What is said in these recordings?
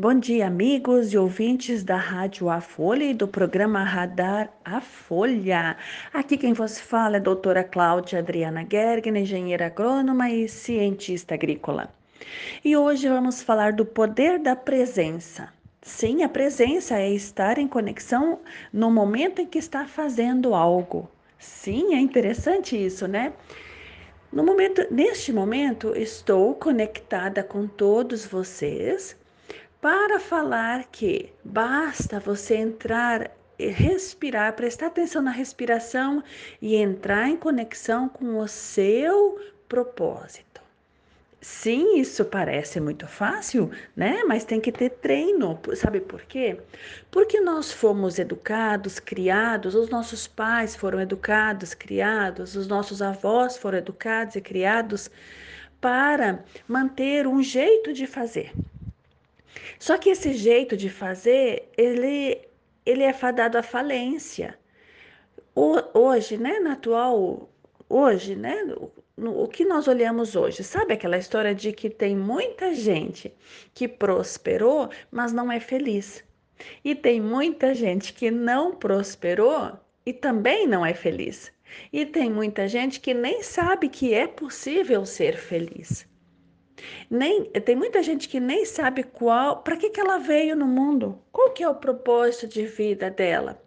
Bom dia, amigos e ouvintes da Rádio A Folha e do programa Radar A Folha. Aqui quem vos fala é a doutora Cláudia Adriana Gergen, engenheira agrônoma e cientista agrícola. E hoje vamos falar do poder da presença. Sim, a presença é estar em conexão no momento em que está fazendo algo. Sim, é interessante isso, né? No momento, neste momento, estou conectada com todos vocês para falar que basta você entrar respirar, prestar atenção na respiração e entrar em conexão com o seu propósito. Sim, isso parece muito fácil, né? Mas tem que ter treino. Sabe por quê? Porque nós fomos educados, criados, os nossos pais foram educados, criados, os nossos avós foram educados e criados para manter um jeito de fazer. Só que esse jeito de fazer, ele, ele é fadado à falência. O, hoje, né, na atual, hoje, né, no, o que nós olhamos hoje, sabe aquela história de que tem muita gente que prosperou, mas não é feliz. E tem muita gente que não prosperou e também não é feliz. E tem muita gente que nem sabe que é possível ser feliz. Nem, tem muita gente que nem sabe qual, para que, que ela veio no mundo, qual que é o propósito de vida dela.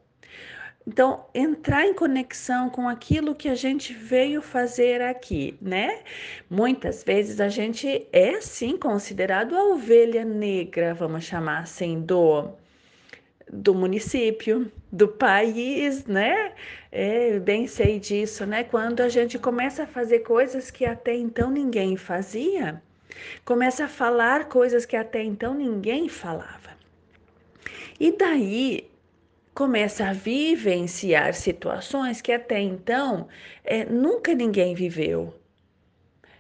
Então, entrar em conexão com aquilo que a gente veio fazer aqui, né? Muitas vezes a gente é sim considerado a ovelha negra, vamos chamar assim, do, do município, do país, né? É, bem sei disso, né? Quando a gente começa a fazer coisas que até então ninguém fazia, Começa a falar coisas que até então ninguém falava. E daí começa a vivenciar situações que até então é, nunca ninguém viveu.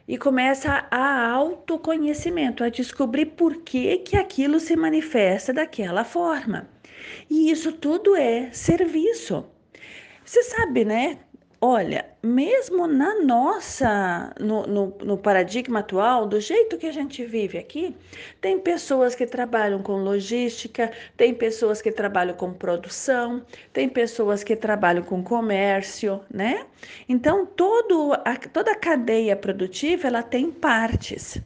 E começa a autoconhecimento, a descobrir por que, que aquilo se manifesta daquela forma. E isso tudo é serviço. Você sabe, né? Olha, mesmo na nossa, no, no, no, paradigma atual, do jeito que a gente vive aqui, tem pessoas que trabalham com logística, tem pessoas que trabalham com produção, tem pessoas que trabalham com comércio, né? Então, todo a, toda a cadeia produtiva, ela tem partes.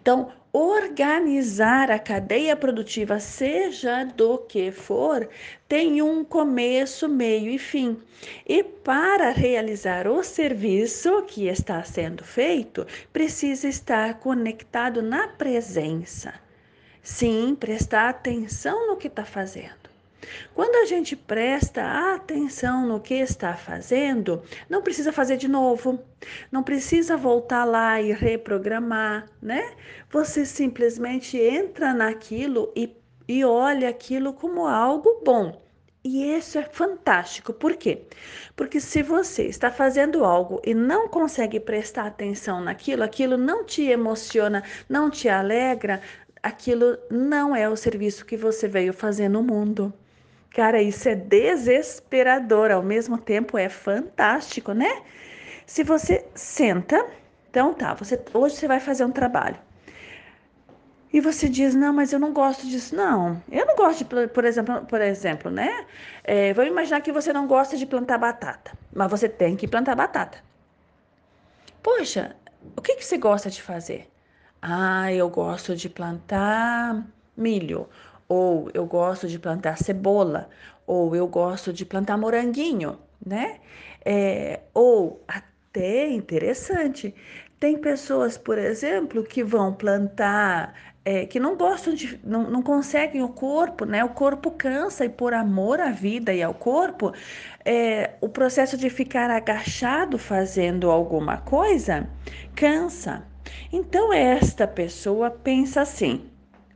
Então, organizar a cadeia produtiva, seja do que for, tem um começo, meio e fim. E para realizar o serviço que está sendo feito, precisa estar conectado na presença. Sim, prestar atenção no que está fazendo. Quando a gente presta atenção no que está fazendo, não precisa fazer de novo, não precisa voltar lá e reprogramar, né? Você simplesmente entra naquilo e, e olha aquilo como algo bom. E isso é fantástico. Por quê? Porque se você está fazendo algo e não consegue prestar atenção naquilo, aquilo não te emociona, não te alegra, aquilo não é o serviço que você veio fazer no mundo. Cara, isso é desesperador, ao mesmo tempo é fantástico, né? Se você senta, então tá, você hoje você vai fazer um trabalho. E você diz, não, mas eu não gosto disso. Não, eu não gosto de, por exemplo, por exemplo, né? É, vamos imaginar que você não gosta de plantar batata, mas você tem que plantar batata. Poxa, o que, que você gosta de fazer? Ah, eu gosto de plantar milho ou eu gosto de plantar cebola, ou eu gosto de plantar moranguinho, né? É, ou até interessante, tem pessoas, por exemplo, que vão plantar, é, que não gostam de, não, não conseguem o corpo, né? O corpo cansa e por amor à vida e ao corpo, é, o processo de ficar agachado fazendo alguma coisa cansa. Então esta pessoa pensa assim: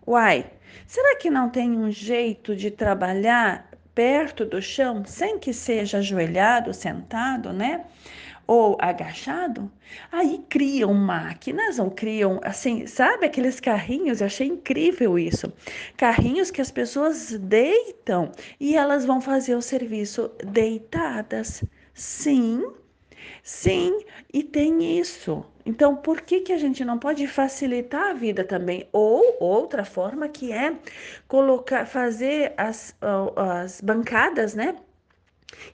uai, Será que não tem um jeito de trabalhar perto do chão sem que seja ajoelhado, sentado, né? Ou agachado? Aí criam máquinas ou criam, assim, sabe aqueles carrinhos? Eu achei incrível isso. Carrinhos que as pessoas deitam e elas vão fazer o serviço deitadas. Sim, Sim, e tem isso. Então, por que, que a gente não pode facilitar a vida também? Ou outra forma que é colocar, fazer as, as bancadas, né?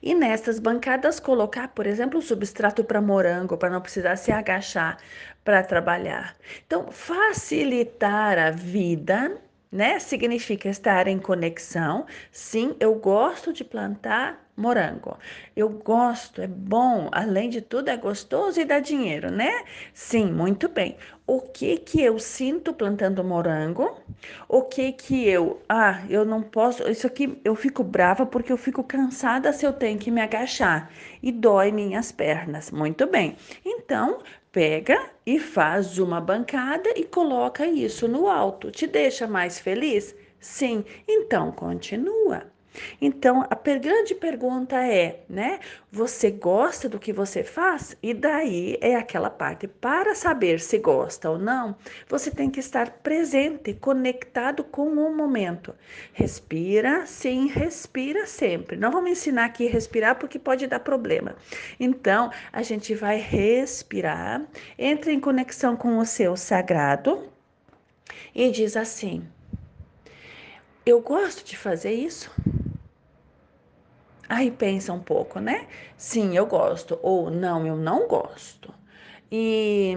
E nessas bancadas colocar, por exemplo, o substrato para morango, para não precisar se agachar para trabalhar. Então, facilitar a vida né? Significa estar em conexão. Sim, eu gosto de plantar morango. Eu gosto, é bom, além de tudo é gostoso e dá dinheiro, né? Sim, muito bem. O que que eu sinto plantando morango? O que que eu, ah, eu não posso, isso aqui eu fico brava porque eu fico cansada se eu tenho que me agachar e dói minhas pernas. Muito bem. Então, Pega e faz uma bancada e coloca isso no alto. Te deixa mais feliz? Sim, então continua. Então, a grande pergunta é, né? Você gosta do que você faz? E daí é aquela parte. Para saber se gosta ou não, você tem que estar presente, conectado com o momento. Respira, sim, respira sempre. Não vamos ensinar aqui respirar porque pode dar problema. Então, a gente vai respirar, entra em conexão com o seu sagrado e diz assim: Eu gosto de fazer isso. Aí pensa um pouco, né? Sim, eu gosto. Ou não, eu não gosto. E,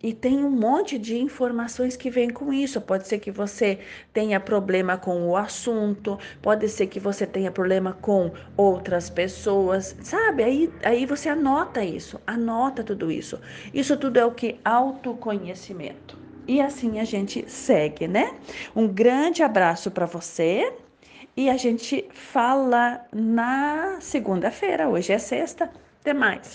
e tem um monte de informações que vêm com isso. Pode ser que você tenha problema com o assunto, pode ser que você tenha problema com outras pessoas, sabe? Aí, aí você anota isso, anota tudo isso. Isso tudo é o que? Autoconhecimento. E assim a gente segue, né? Um grande abraço para você e a gente fala na segunda-feira. Hoje é sexta. Até mais.